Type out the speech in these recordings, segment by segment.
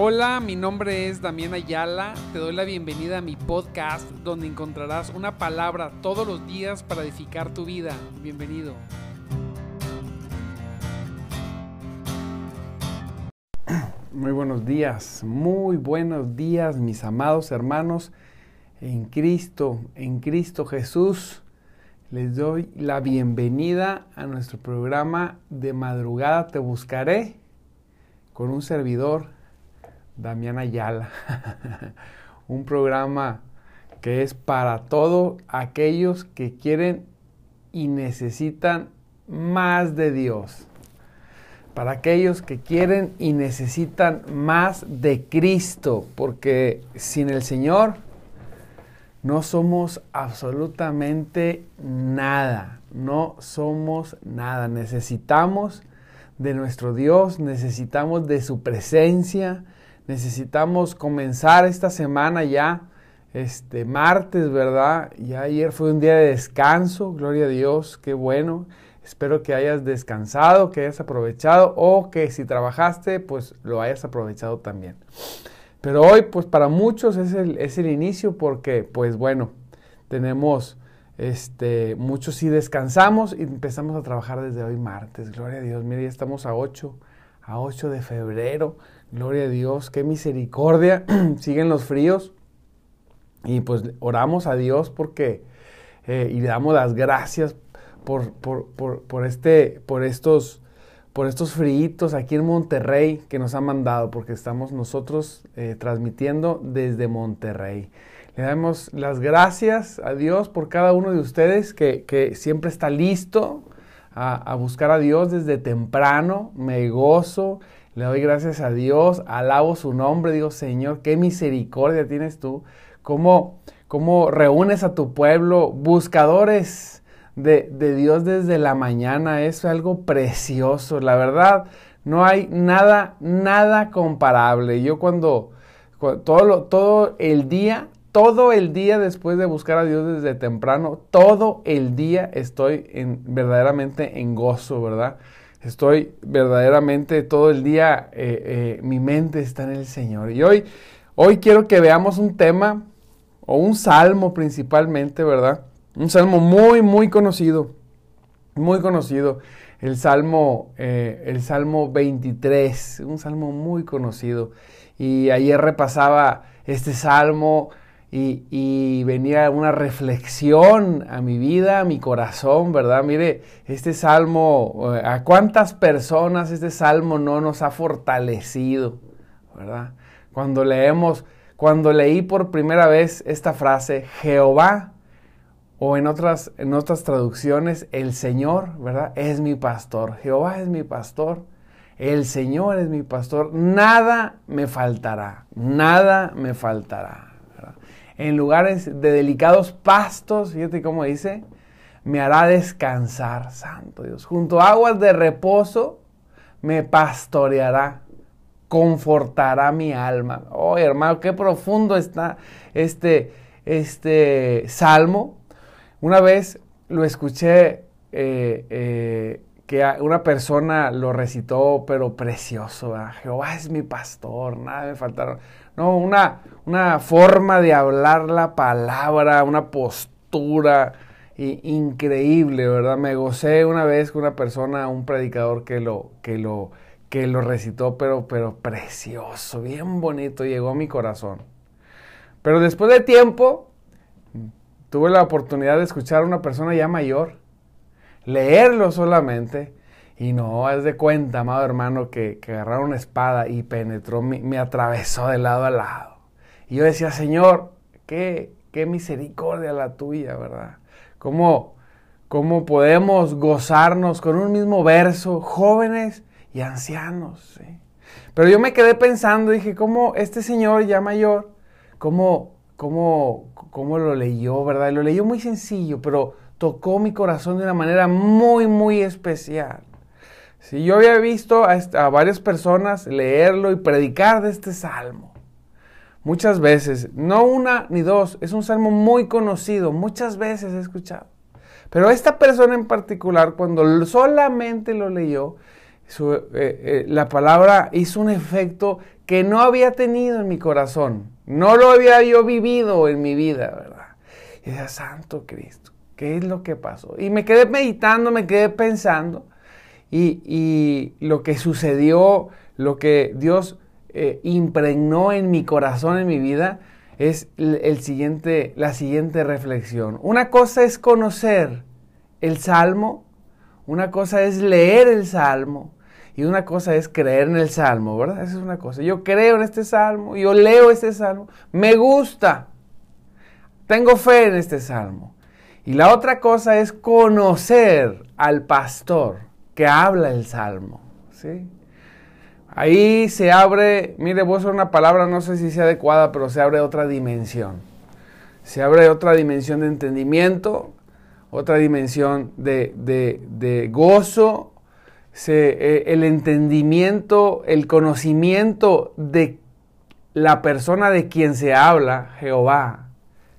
Hola, mi nombre es Damián Ayala. Te doy la bienvenida a mi podcast donde encontrarás una palabra todos los días para edificar tu vida. Bienvenido. Muy buenos días, muy buenos días mis amados hermanos en Cristo, en Cristo Jesús. Les doy la bienvenida a nuestro programa de madrugada Te Buscaré con un servidor Damián Ayala. un programa que es para todos aquellos que quieren y necesitan más de Dios. Para aquellos que quieren y necesitan más de Cristo, porque sin el Señor no somos absolutamente nada, no somos nada. Necesitamos de nuestro Dios, necesitamos de su presencia, necesitamos comenzar esta semana ya, este martes, ¿verdad? Ya ayer fue un día de descanso, gloria a Dios, qué bueno. Espero que hayas descansado, que hayas aprovechado o que si trabajaste, pues lo hayas aprovechado también. Pero hoy, pues para muchos es el, es el inicio porque, pues bueno, tenemos, este, muchos sí descansamos y empezamos a trabajar desde hoy martes. Gloria a Dios, mire, ya estamos a 8, a 8 de febrero. Gloria a Dios, qué misericordia. Siguen los fríos. Y pues oramos a Dios porque eh, y le damos las gracias por, por, por, por, este, por estos por estos fríos aquí en Monterrey que nos han mandado, porque estamos nosotros eh, transmitiendo desde Monterrey. Le damos las gracias a Dios por cada uno de ustedes que, que siempre está listo a, a, buscar a Dios desde temprano. Me gozo le doy gracias a Dios, alabo su nombre, digo, Señor, qué misericordia tienes tú, cómo, cómo reúnes a tu pueblo, buscadores de, de Dios desde la mañana, es algo precioso, la verdad, no hay nada, nada comparable. Yo cuando, todo, lo, todo el día, todo el día después de buscar a Dios desde temprano, todo el día estoy en, verdaderamente en gozo, ¿verdad? Estoy verdaderamente todo el día, eh, eh, mi mente está en el Señor. Y hoy, hoy quiero que veamos un tema o un salmo principalmente, ¿verdad? Un salmo muy, muy conocido, muy conocido. El salmo, eh, el salmo 23, un salmo muy conocido. Y ayer repasaba este salmo y, venía una reflexión a mi vida, a mi corazón, ¿verdad? Mire, este salmo, eh, ¿a cuántas personas este salmo no nos ha fortalecido, ¿verdad? Cuando leemos, cuando leí por primera vez esta frase, Jehová, o en otras, en otras traducciones, el Señor, ¿verdad? Es mi pastor, Jehová es mi pastor. El Señor es mi pastor, nada me faltará, nada me faltará en lugares de delicados pastos, fíjate cómo dice, me hará descansar, santo Dios. Junto a aguas de reposo me pastoreará, confortará mi alma. Oh, hermano, qué profundo está este, este salmo. Una vez lo escuché eh, eh, que una persona lo recitó, pero precioso. Jehová es mi pastor, nada me faltaron. No, una, una forma de hablar la palabra, una postura increíble, ¿verdad? Me gocé una vez con una persona, un predicador que lo, que lo, que lo recitó, pero, pero precioso, bien bonito, llegó a mi corazón. Pero después de tiempo, tuve la oportunidad de escuchar a una persona ya mayor, leerlo solamente, y no, es de cuenta, amado hermano, que, que agarraron una espada y penetró, me, atravesó de lado a lado. Y yo decía, Señor, qué, qué misericordia la tuya, ¿verdad? ¿Cómo, ¿Cómo podemos gozarnos con un mismo verso, jóvenes y ancianos? Pero yo me quedé pensando, dije, ¿cómo este señor ya mayor, cómo, cómo, cómo lo leyó, verdad? Lo leyó muy sencillo, pero tocó mi corazón de una manera muy, muy especial. Si yo había visto a, varias personas leerlo y predicar de este salmo. Muchas veces, no una ni dos, es un salmo muy conocido, muchas veces he escuchado. Pero esta persona en particular, cuando solamente lo leyó, eh, eh, la palabra hizo un efecto que no había tenido en mi corazón. No lo había yo vivido en mi vida, ¿verdad? Y decía, Santo Cristo, ¿qué es lo que pasó? Y me quedé meditando, me quedé pensando. Y, lo que sucedió, lo que Dios eh, impregnó en mi corazón, en mi vida, es el siguiente, la siguiente reflexión. Una cosa es conocer el Salmo, una cosa es leer el Salmo y una cosa es creer en el Salmo, ¿verdad? Esa es una cosa. Yo creo en este Salmo, yo leo este Salmo, me gusta, tengo fe en este Salmo. Y la otra cosa es conocer al pastor que habla el Salmo, ¿sí? Ahí se abre, mire, voy a usar una palabra, no sé si sea adecuada, pero se abre otra dimensión. Se abre otra dimensión de entendimiento, otra dimensión de, gozo, eh, el entendimiento, el conocimiento de la persona de quien se habla, Jehová,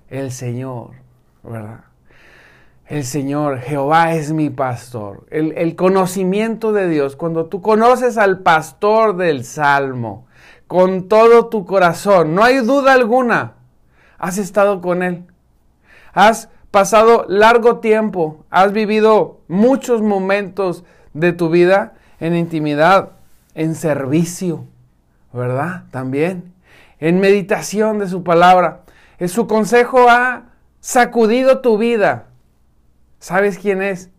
el Señor, ¿verdad? El Señor, Jehová es mi pastor. El, conocimiento de Dios, cuando tú conoces al pastor del Salmo con todo tu corazón, no hay duda alguna, has estado con Él. Has pasado largo tiempo, has vivido muchos momentos de tu vida en intimidad, en servicio, ¿verdad? También, en meditación de su palabra. Su consejo ha sacudido tu vida ¿Sabes quién es?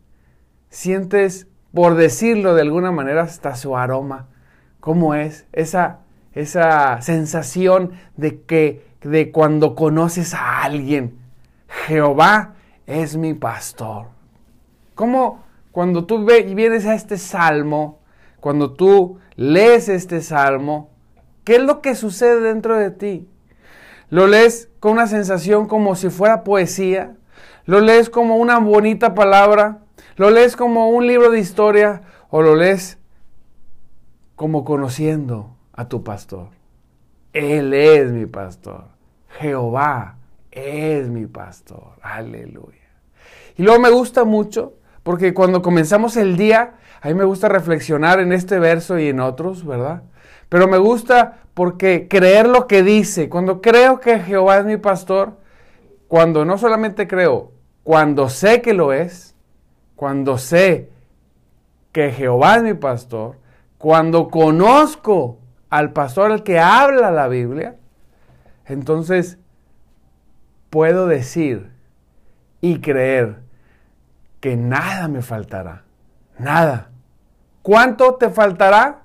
Sientes, por decirlo de alguna manera, hasta su aroma. ¿Cómo es? Esa, esa sensación de que de cuando conoces a alguien, Jehová es mi pastor. ¿Cómo cuando tú vienes a este salmo, cuando tú lees este salmo, qué es lo que sucede dentro de ti? ¿Lo lees con una sensación como si fuera poesía? Lo lees como una bonita palabra, lo lees como un libro de historia o lo lees como conociendo a tu pastor. Él es mi pastor. Jehová es mi pastor. Aleluya. Y luego me gusta mucho porque cuando comenzamos el día, a mí me gusta reflexionar en este verso y en otros, ¿verdad? Pero me gusta porque creer lo que dice, cuando creo que Jehová es mi pastor, cuando no solamente creo, cuando sé que lo es, cuando sé que Jehová es mi pastor, cuando conozco al pastor al que habla la Biblia, entonces puedo decir y creer que nada me faltará. Nada. ¿Cuánto te faltará?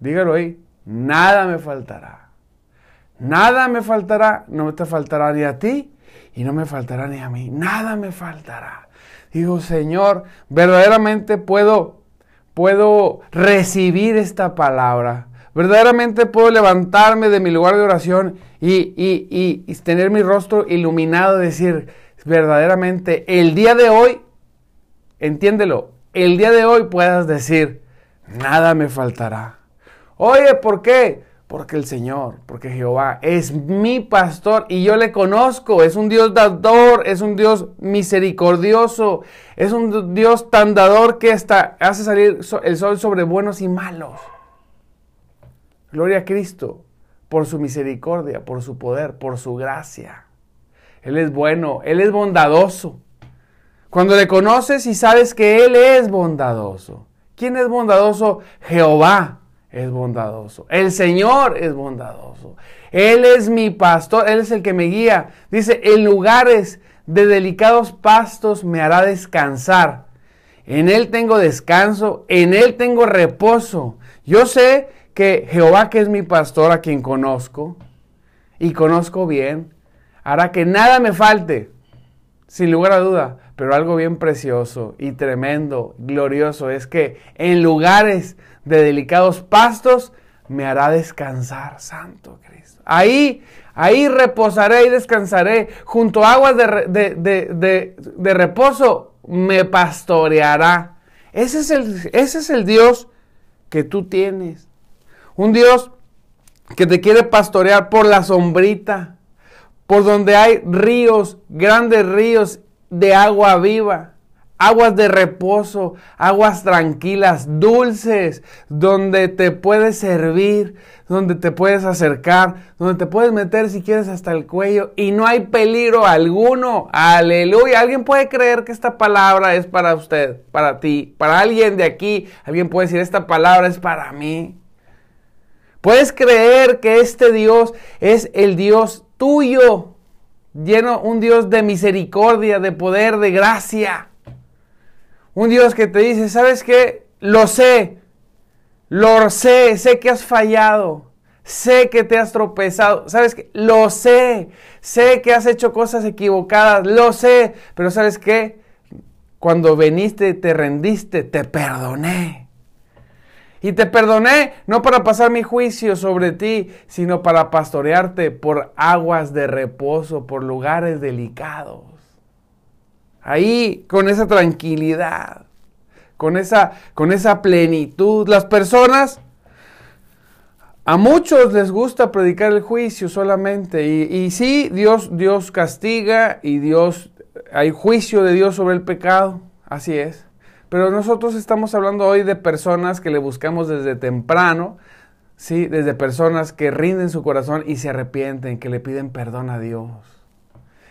Dígalo ahí. Nada me faltará. Nada me faltará. No te faltará ni a ti y no me faltará ni a mí, nada me faltará. Digo, Señor, verdaderamente puedo, puedo recibir esta palabra. Verdaderamente puedo levantarme de mi lugar de oración y, y tener mi rostro iluminado y decir, verdaderamente, el día de hoy, entiéndelo, el día de hoy puedas decir, nada me faltará. Oye, ¿por qué? Porque el Señor, porque Jehová es mi pastor y yo le conozco. Es un Dios dador, es un Dios misericordioso, es un Dios tan dador que hasta hace salir el sol sobre buenos y malos. Gloria a Cristo por su misericordia, por su poder, por su gracia. Él es bueno, Él es bondadoso. Cuando le conoces y sabes que Él es bondadoso. ¿Quién es bondadoso? Jehová es bondadoso. El Señor es bondadoso. Él es mi pastor, Él es el que me guía. Dice, en lugares de delicados pastos me hará descansar. En Él tengo descanso, en Él tengo reposo. Yo sé que Jehová, que es mi pastor, a quien conozco, y conozco bien, hará que nada me falte, sin lugar a duda. Pero algo bien precioso y tremendo, glorioso, es que en lugares de delicados pastos me hará descansar, Santo Cristo. Ahí, ahí reposaré y descansaré. Junto a aguas de, de, reposo me pastoreará. Ese es, el, ese es el Dios que tú tienes. Un Dios que te quiere pastorear por la sombrita, por donde hay ríos, grandes ríos de agua viva. Aguas de reposo, aguas tranquilas, dulces, donde te puedes servir, donde te puedes acercar, donde te puedes meter si quieres hasta el cuello y no hay peligro alguno. Aleluya. Alguien puede creer que esta palabra es para usted, para ti, para alguien de aquí. Alguien puede decir, esta palabra es para mí. Puedes creer que este Dios es el Dios tuyo, lleno un Dios de misericordia, de poder, de gracia. Un Dios que te dice, ¿sabes qué? Lo sé, lo sé, sé que has fallado, sé que te has tropezado, ¿sabes qué? Lo sé, sé que has hecho cosas equivocadas, lo sé, pero ¿sabes qué? Cuando veniste, te rendiste, te perdoné. Y te perdoné no para pasar mi juicio sobre ti, sino para pastorearte por aguas de reposo, por lugares delicados. Ahí, con esa tranquilidad, con esa, con esa plenitud. Las personas, a muchos les gusta predicar el juicio solamente. Y, y sí, Dios, Dios castiga y Dios, hay juicio de Dios sobre el pecado. Así es. Pero nosotros estamos hablando hoy de personas que le buscamos desde temprano, ¿sí? Desde personas que rinden su corazón y se arrepienten, que le piden perdón a Dios.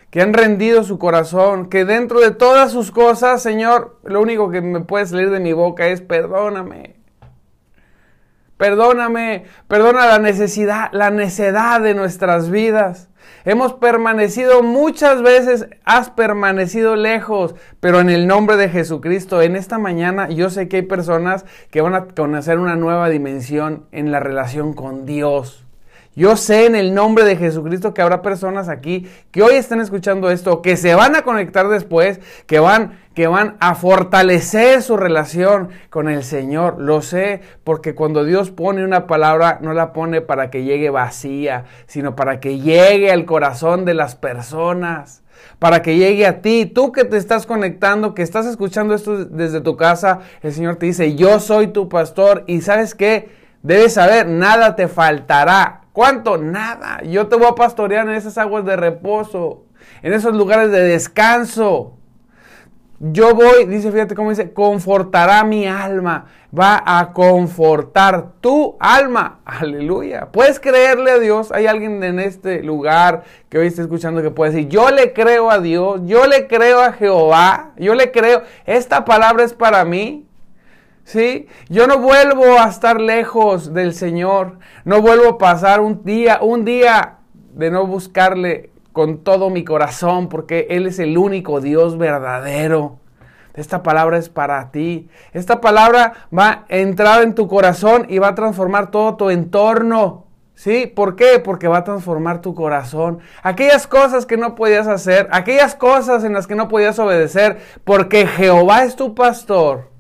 Que han rendido su corazón, que dentro de todas sus cosas, Señor, lo único que me puede salir de mi boca es perdóname. Perdóname, perdona la necesidad, la necedad de nuestras vidas. Hemos permanecido muchas veces, has permanecido lejos, pero en el nombre de Jesucristo, en esta mañana yo sé que hay personas que van a conocer una nueva dimensión en la relación con Dios. Yo sé en el nombre de Jesucristo que habrá personas aquí que hoy están escuchando esto, que se van a conectar después, que van, que van a fortalecer su relación con el Señor. Lo sé porque cuando Dios pone una palabra, no la pone para que llegue vacía, sino para que llegue al corazón de las personas para que llegue a ti. Tú que te estás conectando, que estás escuchando esto desde tu casa, el Señor te dice, yo soy tu pastor y sabes qué, debes saber, nada te faltará. ¿Cuánto? Nada. Yo te voy a pastorear en esas aguas de reposo, en esos lugares de descanso. Yo voy, dice, fíjate cómo dice, confortará mi alma. Va a confortar tu alma. Aleluya. ¿Puedes creerle a Dios? Hay alguien en este lugar que hoy está escuchando que puede decir, yo le creo a Dios, yo le creo a Jehová, yo le creo, esta palabra es para mí. ¿Sí? Yo no vuelvo a estar lejos del Señor. No vuelvo a pasar un día, un día de no buscarle con todo mi corazón, porque Él es el único Dios verdadero. Esta palabra es para ti. Esta palabra va a entrar en tu corazón y va a transformar todo tu entorno. ¿Sí? ¿Por qué? Porque va a transformar tu corazón. Aquellas cosas que no podías hacer, aquellas cosas en las que no podías obedecer, porque Jehová es tu pastor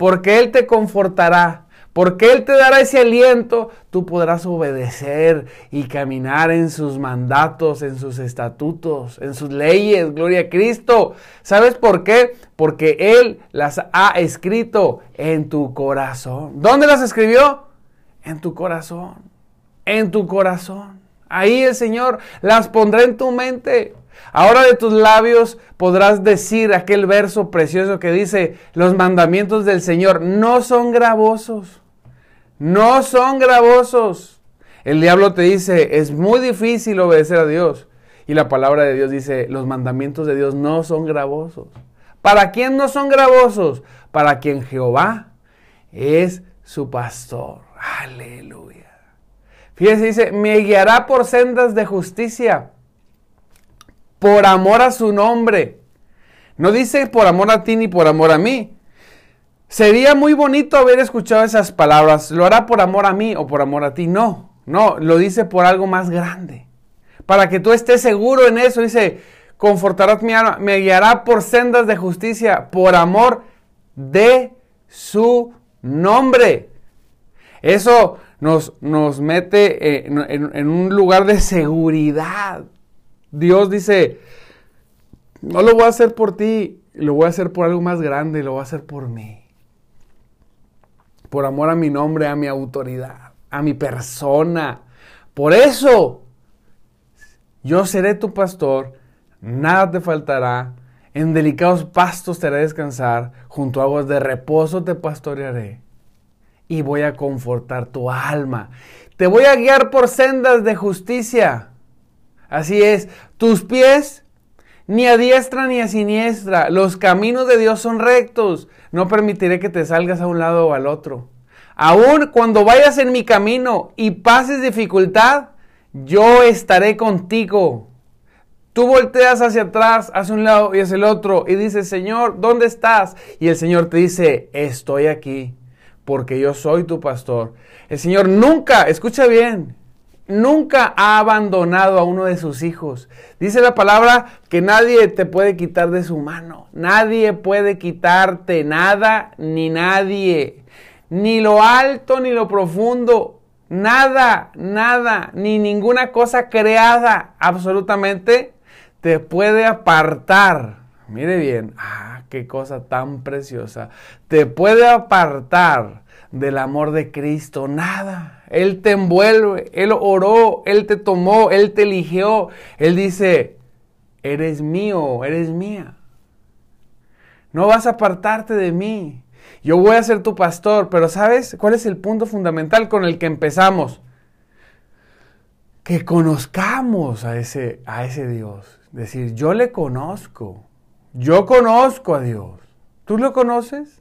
porque Él te confortará, porque Él te dará ese aliento, tú podrás obedecer y caminar en sus mandatos, en sus estatutos, en sus leyes. Gloria a Cristo. ¿Sabes por qué? Porque Él las ha escrito en tu corazón. ¿Dónde las escribió? En tu corazón. En tu corazón. Ahí el Señor las pondrá en tu mente. Ahora de tus labios podrás decir aquel verso precioso que dice, los mandamientos del Señor no son gravosos, no son gravosos. El diablo te dice, es muy difícil obedecer a Dios. Y la palabra de Dios dice, los mandamientos de Dios no son gravosos. ¿Para quién no son gravosos? Para quien Jehová es su pastor. Aleluya. Fíjese, dice, me guiará por sendas de justicia por amor a su nombre. No dice por amor a ti ni por amor a mí. Sería muy bonito haber escuchado esas palabras. ¿Lo hará por amor a mí o por amor a ti? No, no, lo dice por algo más grande. Para que tú estés seguro en eso, dice, confortarás mi alma, me guiará por sendas de justicia, por amor de su nombre. Eso nos, nos mete eh, en un lugar de seguridad. Dios dice, no lo voy a hacer por ti, lo voy a hacer por algo más grande, lo voy a hacer por mí. Por amor a mi nombre, a mi autoridad, a mi persona. Por eso, yo seré tu pastor, nada te faltará. En delicados pastos te haré descansar, junto a aguas de reposo te pastorearé. Y voy a confortar tu alma. Te voy a guiar por sendas de justicia. Así es, tus pies ni a diestra ni a siniestra. Los caminos de Dios son rectos. No permitiré que te salgas a un lado o al otro. Aún cuando vayas en mi camino y pases dificultad, yo estaré contigo. Tú volteas hacia atrás, hacia un lado y hacia el otro y dices, Señor, ¿dónde estás? Y el Señor te dice, estoy aquí, porque yo soy tu pastor. El Señor nunca, escucha bien, nunca ha abandonado a uno de sus hijos. Dice la palabra que nadie te puede quitar de su mano. Nadie puede quitarte nada ni nadie. Ni lo alto ni lo profundo. Nada, nada, ni ninguna cosa creada absolutamente te puede apartar. Mire bien, ah, qué cosa tan preciosa. Te puede apartar del amor de Cristo. Nada. Él te envuelve, Él oró, Él te tomó, Él te eligió. Él dice, eres mío, eres mía. No vas a apartarte de mí. Yo voy a ser tu pastor, pero ¿sabes cuál es el punto fundamental con el que empezamos? Que conozcamos a ese, a ese Dios. Decir, yo le conozco. Yo conozco a Dios. ¿Tú lo conoces?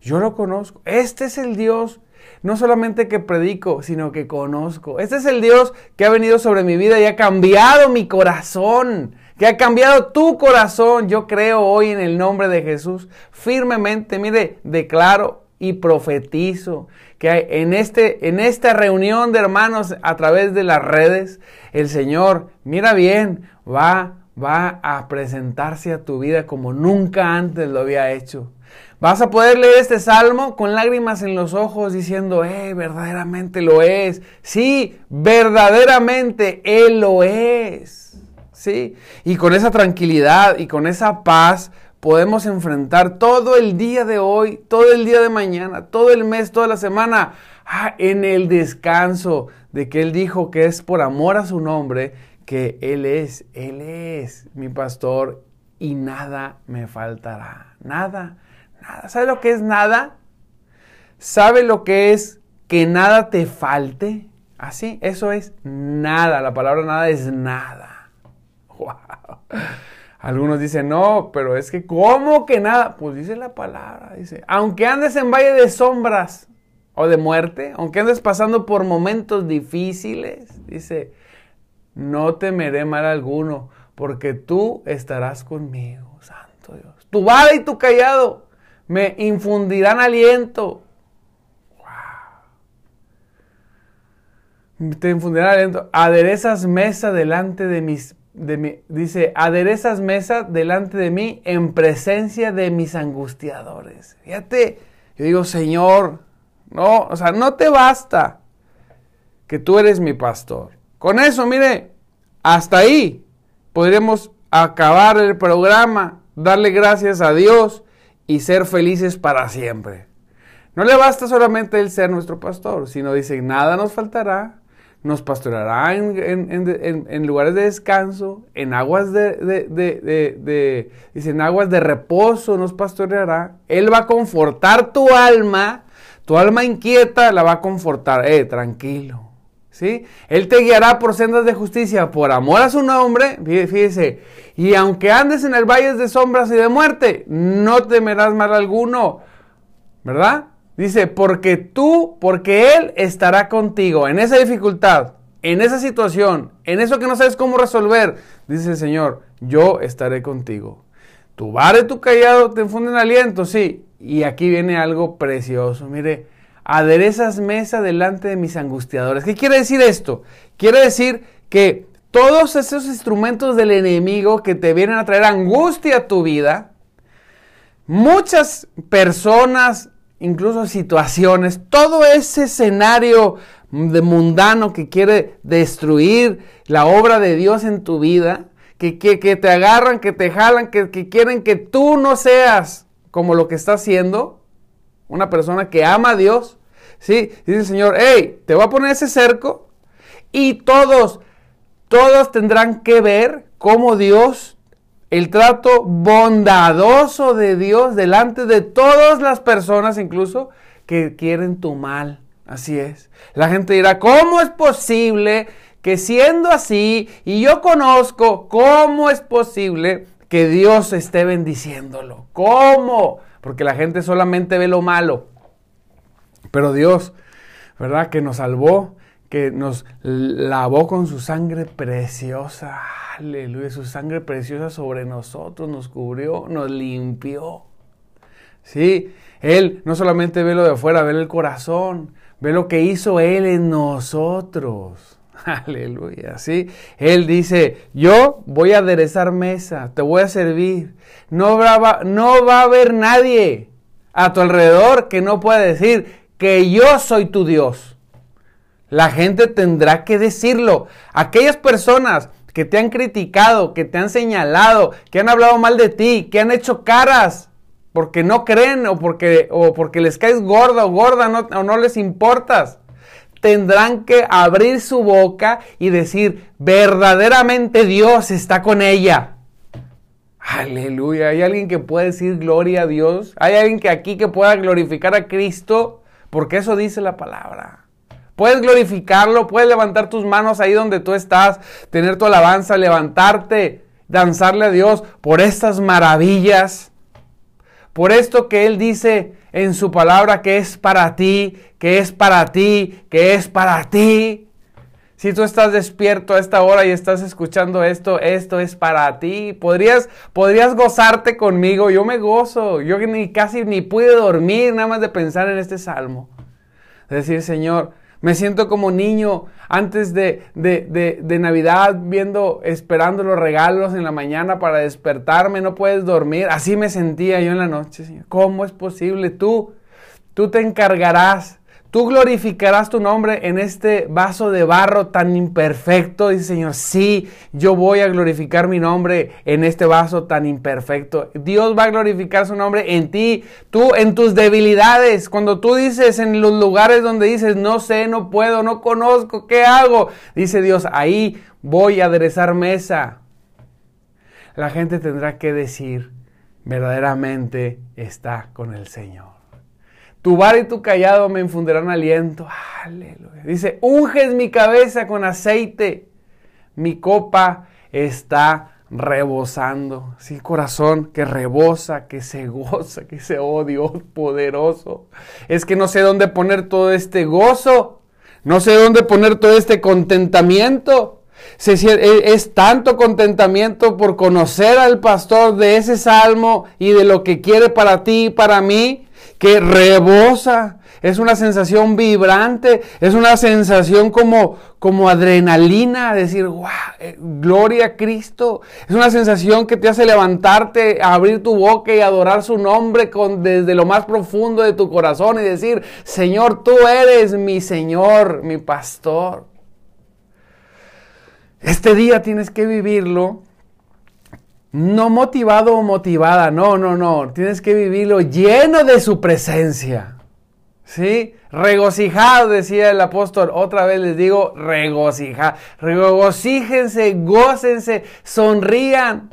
Yo lo conozco. Este es el Dios, no solamente que predico, sino que conozco. Este es el Dios que ha venido sobre mi vida y ha cambiado mi corazón, que ha cambiado tu corazón. Yo creo hoy en el nombre de Jesús firmemente. Mire, declaro y profetizo que en, este, en esta reunión de hermanos a través de las redes, el Señor, mira bien, va va a presentarse a tu vida como nunca antes lo había hecho. Vas a poder leer este salmo con lágrimas en los ojos diciendo, eh, verdaderamente lo es. Sí, verdaderamente Él lo es. Sí, y con esa tranquilidad y con esa paz podemos enfrentar todo el día de hoy, todo el día de mañana, todo el mes, toda la semana, ah, en el descanso de que Él dijo que es por amor a su nombre que Él es, Él es mi pastor y nada me faltará. Nada, nada. ¿Sabe lo que es nada? ¿Sabe lo que es que nada te falte? Así, eso es nada. La palabra nada es nada. Wow. Algunos dicen, no, pero es que, ¿cómo que nada? Pues dice la palabra, dice, aunque andes en valle de sombras o de muerte, aunque andes pasando por momentos difíciles, dice, no temeré mal alguno, porque tú estarás conmigo, Santo Dios. Tu vara y tu callado me infundirán aliento. Wow. Te infundirán aliento. Aderezas mesa delante de mis de mi, dice, aderezas mesa delante de mí en presencia de mis angustiadores. Fíjate, yo digo, Señor, no, o sea, no te basta que tú eres mi pastor. Con eso, mire, hasta ahí podremos acabar el programa, darle gracias a Dios y ser felices para siempre. No le basta solamente el ser nuestro pastor, sino dice, nada nos faltará, nos pastoreará en, lugares de descanso, en aguas de, de, en aguas de reposo nos pastoreará. Él va a confortar tu alma, tu alma inquieta la va a confortar. Eh, tranquilo, Él te guiará por sendas de justicia por amor a su nombre, fíjese, y aunque andes en el valle de sombras y de muerte, no temerás mal alguno, ¿verdad? Dice, porque tú, porque Él estará contigo en esa dificultad, en esa situación, en eso que no sabes cómo resolver, dice el Señor, yo estaré contigo. Tu vara y tu callado te infunden aliento, sí. Y aquí viene algo precioso, mire, aderezas mesa delante de mis angustiadores. ¿Qué quiere decir esto? Quiere decir que todos esos instrumentos del enemigo que te vienen a traer angustia a tu vida, muchas personas, incluso situaciones, todo ese escenario de mundano que quiere destruir la obra de Dios en tu vida, que, que, te agarran, que te jalan, que, que quieren que tú no seas como lo que está haciendo, una persona que ama a Dios, ¿sí? Dice el Señor, hey, te voy a poner ese cerco y todos, todos tendrán que ver cómo Dios el trato bondadoso de Dios delante de todas las personas, incluso que quieren tu mal. Así es. La gente dirá, ¿cómo es posible que siendo así, y yo conozco, ¿cómo es posible que Dios esté bendiciéndolo? ¿Cómo? Porque la gente solamente ve lo malo. Pero Dios, ¿verdad? Que nos salvó, que nos lavó con su sangre preciosa. Aleluya, su sangre preciosa sobre nosotros nos cubrió, nos limpió. Sí, Él no solamente ve lo de afuera, ve el corazón, ve lo que hizo Él en nosotros. Aleluya, sí. Él dice, yo voy a aderezar mesa, te voy a servir. No va, no va a haber nadie a tu alrededor que no pueda decir que yo soy tu Dios. La gente tendrá que decirlo. Aquellas personas que te han criticado, que te han señalado, que han hablado mal de ti, que han hecho caras porque no creen o porque, o porque les caes gorda o gorda o no les importas, tendrán que abrir su boca y decir, verdaderamente Dios está con ella. Aleluya. ¿Hay alguien que pueda decir gloria a Dios? ¿Hay alguien que aquí que pueda glorificar a Cristo? Porque eso dice la palabra. Puedes glorificarlo, puedes levantar tus manos ahí donde tú estás, tener tu alabanza, levantarte, danzarle a Dios por estas maravillas, por esto que Él dice en su palabra que es para ti, que es para ti, que es para ti. Si tú estás despierto a esta hora y estás escuchando esto, esto es para ti. Podrías, podrías gozarte conmigo. Yo me gozo. Yo ni casi ni pude dormir nada más de pensar en este salmo. Decir, Señor, me siento como niño antes de, de, Navidad, viendo, esperando los regalos en la mañana para despertarme, no puedes dormir. Así me sentía yo en la noche, Señor. ¿Cómo es posible? Tú, tú te encargarás Tú glorificarás tu nombre en este vaso de barro tan imperfecto. Dice Señor, sí, yo voy a glorificar mi nombre en este vaso tan imperfecto. Dios va a glorificar su nombre en ti, tú en tus debilidades. Cuando tú dices en los lugares donde dices, no sé, no puedo, no conozco, ¿qué hago? Dice Dios, ahí voy a aderezar mesa. La gente tendrá que decir, verdaderamente está con el Señor. Tu bar y tu callado me infundirán aliento. Dice, unges mi cabeza con aceite. Mi copa está rebosando. Sí, corazón que rebosa, que se goza, que se oh Dios poderoso. Es que no sé dónde poner todo este gozo. No sé dónde poner todo este contentamiento. E, es tanto contentamiento por conocer al pastor de ese salmo y de lo que quiere para ti y para mí que rebosa, es una sensación vibrante, es una sensación como, como adrenalina, decir, wow, eh, gloria a Cristo. Es una sensación que te hace levantarte, abrir tu boca y adorar su nombre desde lo más profundo de tu corazón y decir, Señor, tú eres mi Señor, mi pastor. Este día tienes que vivirlo no motivado o motivada, no, no, no. Tienes que vivirlo lleno de su presencia. ¿Sí? Regocijado, decía el apóstol. Otra vez les digo, regocijado. Regocíjense, gócense, sonrían.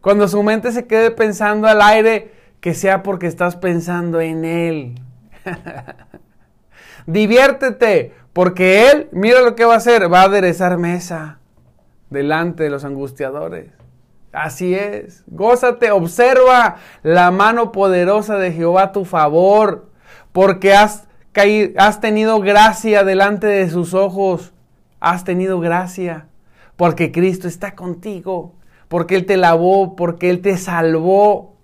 Cuando su mente se quede pensando al aire, que sea porque estás pensando en Él. Diviértete, porque Él, mira lo que va a hacer, va a aderezar mesa delante de los angustiadores. Así es. Gózate, observa la mano poderosa de Jehová a tu favor, porque has, caído, has tenido gracia delante de sus ojos. Has tenido gracia, porque Cristo está contigo, porque Él te lavó, porque Él te salvó.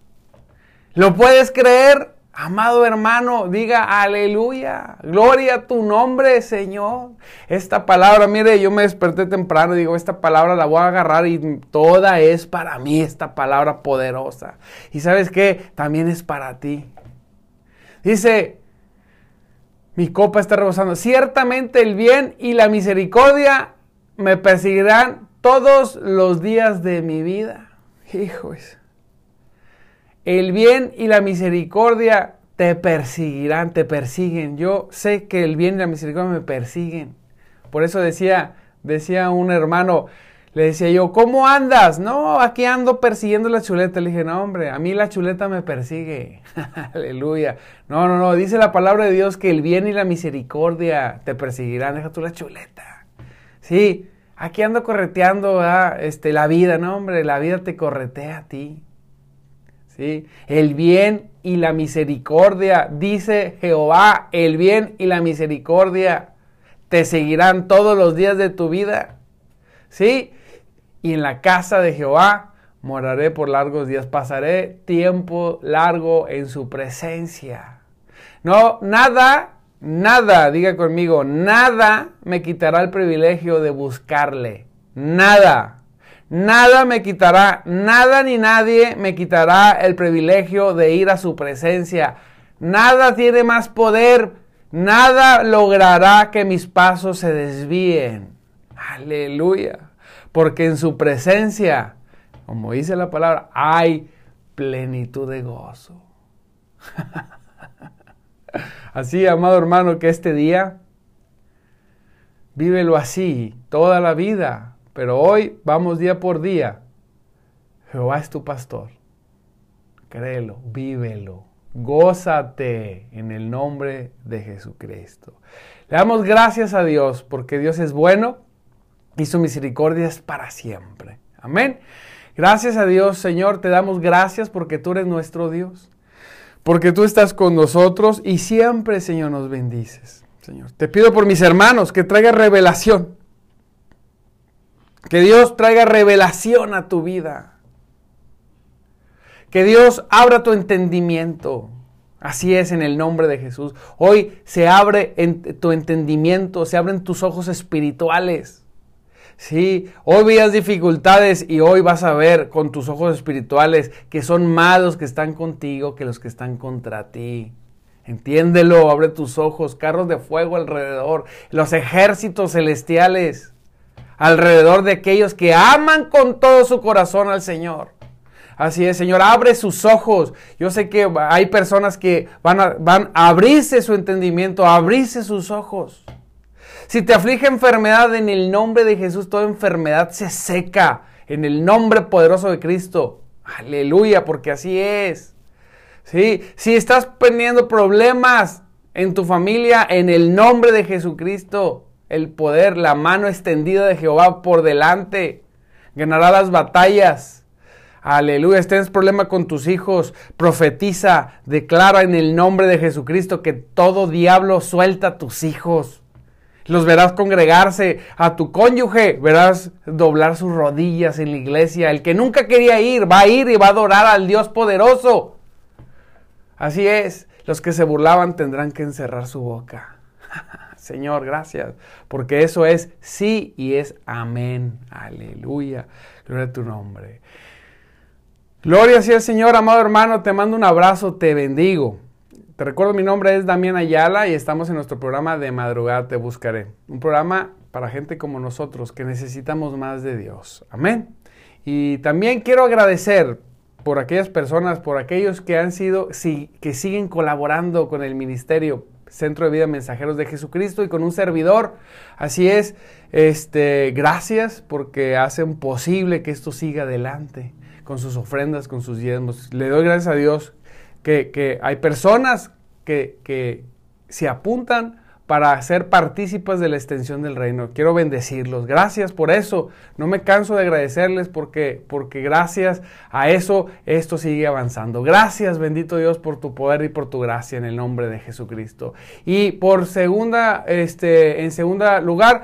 ¿Lo puedes creer? Amado hermano, diga aleluya, gloria a tu nombre, Señor. Esta palabra, mire, yo me desperté temprano y digo, esta palabra la voy a agarrar y toda es para mí, esta palabra poderosa. Y sabes qué, también es para ti. Dice, mi copa está rebosando. Ciertamente el bien y la misericordia me perseguirán todos los días de mi vida. Hijos. El bien y la misericordia te perseguirán, te persiguen. Yo sé que el bien y la misericordia me persiguen. Por eso decía, decía un hermano, Le decía yo, ¿cómo andas? No, aquí ando persiguiendo la chuleta. Le dije, no, hombre, a mí la chuleta me persigue. Aleluya. No, no, no. Dice la palabra de Dios que el bien y la misericordia te perseguirán. Deja tú la chuleta. Sí, aquí ando correteando este, la vida. No, hombre, la vida te corretea a ti. El bien y la misericordia, dice Jehová, el bien y la misericordia te seguirán todos los días de tu vida. ¿Sí? y en la casa de Jehová moraré por largos días, pasaré tiempo largo en su presencia. No, nada, nada, diga conmigo, nada me quitará el privilegio de buscarle. Nada. Nada me quitará, nada ni nadie me quitará el privilegio de ir a su presencia. Nada tiene más poder, nada logrará que mis pasos se desvíen. Aleluya porque en su presencia, como dice la palabra, hay plenitud de gozo. así, amado hermano, que este día, vívelo así toda la vida, pero hoy vamos día por día. Jehová es tu pastor. Créelo, vívelo. Gózate en el nombre de Jesucristo. Le damos gracias a Dios porque Dios es bueno y su misericordia es para siempre. Amén. Gracias a Dios, Señor, te damos gracias porque tú eres nuestro Dios, porque tú estás con nosotros y siempre, Señor, nos bendices. Señor, te pido por mis hermanos que traiga revelación. Que Dios traiga revelación a tu vida. Que Dios abra tu entendimiento. Así es en el nombre de Jesús. Hoy se abre en tu entendimiento, se abren tus ojos espirituales Sí, hoy veías dificultades y hoy vas a ver con tus ojos espirituales que son más los que están contigo que los que están contra ti. Entiéndelo, abre tus ojos, carros de fuego alrededor, los ejércitos celestiales alrededor de aquellos que aman con todo su corazón al Señor. Así es, Señor, abre sus ojos. Yo sé que hay personas que van a, abrirse su entendimiento, abrirse sus ojos. Si te aflige enfermedad en el nombre de Jesús, toda enfermedad se seca en el nombre poderoso de Cristo. Aleluya, porque así es. ¿Sí? Si estás teniendo problemas en tu familia, en el nombre de Jesucristo, el poder, la mano extendida de Jehová por delante, ganará las batallas. Aleluya, tienes problema con tus hijos, profetiza, declara en el nombre de Jesucristo que todo diablo suelta a tus hijos. Los verás congregarse a tu cónyuge, verás doblar sus rodillas en la iglesia. El que nunca quería ir, va a ir y va a adorar al Dios poderoso. Así es, los que se burlaban tendrán que encerrar su boca. Señor, gracias, porque eso es sí y es amén. Aleluya. Gloria a tu nombre. Gloria sea el Señor, amado hermano, te mando un abrazo, te bendigo. Te recuerdo, mi nombre es Damián Ayala y estamos en nuestro programa de Madrugada Te Buscaré. Un programa para gente como nosotros que necesitamos más de Dios. Amén. Y también quiero agradecer por aquellas personas, por aquellos que han sido, que siguen colaborando con el ministerio Centro de Vida Mensajeros de Jesucristo y con un servidor. Así es, este, gracias porque hacen posible que esto siga adelante con sus ofrendas, con sus diezmos. Le doy gracias a Dios que, hay personas que, que se apuntan para ser partícipes de la extensión del reino. Quiero bendecirlos. Gracias por eso. No me canso de agradecerles porque, porque gracias a eso esto sigue avanzando. Gracias, bendito Dios, por tu poder y por tu gracia en el nombre de Jesucristo. Y por segunda, este, en segundo lugar,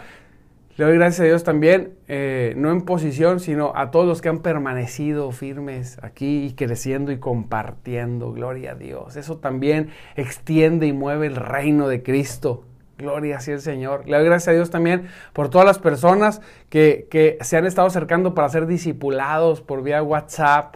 le doy gracias a Dios también, eh, no en posición, sino a todos los que han permanecido firmes aquí y creciendo y compartiendo. Gloria a Dios. Eso también extiende y mueve el reino de Cristo. Gloria sea el Señor. Le doy gracias a Dios también por todas las personas que, que se han estado acercando para ser discipulados por vía WhatsApp.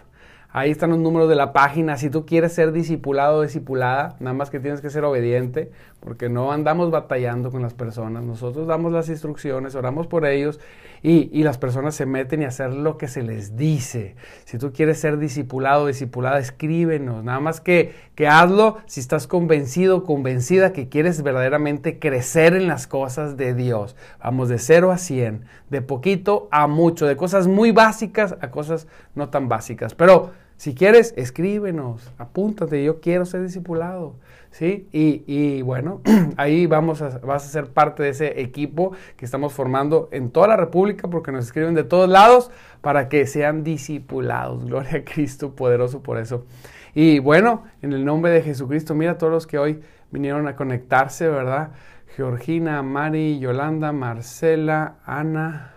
Ahí están los números de la página. Si tú quieres ser discipulado o discipulada, nada más que tienes que ser obediente porque no andamos batallando con las personas, nosotros damos las instrucciones, oramos por ellos y, y, las personas se meten y hacer lo que se les dice. Si tú quieres ser discipulado o discipulada, escríbenos, nada más que, que hazlo si estás convencido, convencida que quieres verdaderamente crecer en las cosas de Dios. Vamos de 0 a 100, de poquito a mucho, de cosas muy básicas a cosas no tan básicas. Pero si quieres, escríbenos, apúntate, yo quiero ser discipulado. ¿Sí? Y, bueno, ahí vamos a, vas a ser parte de ese equipo que estamos formando en toda la República porque nos escriben de todos lados para que sean discipulados. Gloria a Cristo, poderoso por eso. Y bueno, en el nombre de Jesucristo, mira a todos los que hoy vinieron a conectarse, ¿verdad? Georgina, Mari, Yolanda, Marcela, Ana,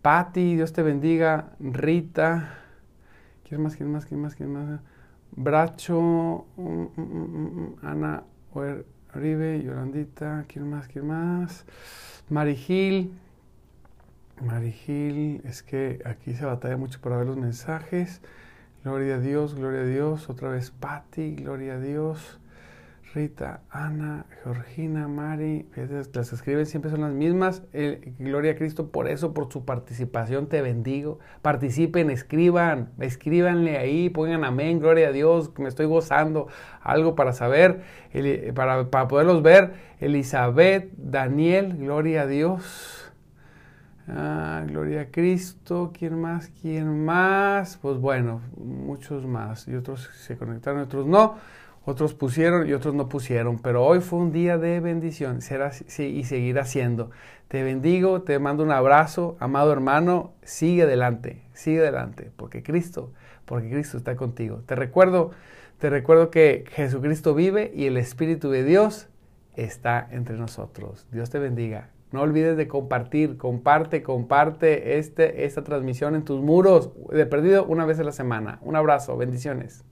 Patti, Dios te bendiga, Rita, ¿quién más, quién más, quién más, quién más? Bracho, mm, mm, mm, Ana Oribe, Yolandita, ¿quién más? ¿Quién más? Marigil. Marigil, es que aquí se batalla mucho para ver los mensajes. Gloria a Dios, gloria a Dios. Otra vez Patti, gloria a Dios. Rita, Ana, Georgina, Mari, las escriben siempre son las mismas. gloria a Cristo por eso, por su participación, te bendigo. Participen, escriban, escríbanle ahí, pongan amén, gloria a Dios, me estoy gozando. Algo para saber, para, para poderlos ver. Elizabeth, Daniel, gloria a Dios. Ah, gloria a Cristo. ¿Quién más? ¿Quién más? Pues bueno, muchos más. Y otros se conectaron, otros no otros pusieron y otros no pusieron, pero hoy fue un día de bendición será, y seguirá siendo. Te bendigo, te mando un abrazo, amado hermano, sigue adelante, sigue adelante, porque Cristo, porque Cristo está contigo. Te recuerdo, te recuerdo que Jesucristo vive y el Espíritu de Dios está entre nosotros. Dios te bendiga. No olvides de compartir, comparte, comparte este, esta transmisión en tus muros de perdido una vez a la semana. Un abrazo, bendiciones.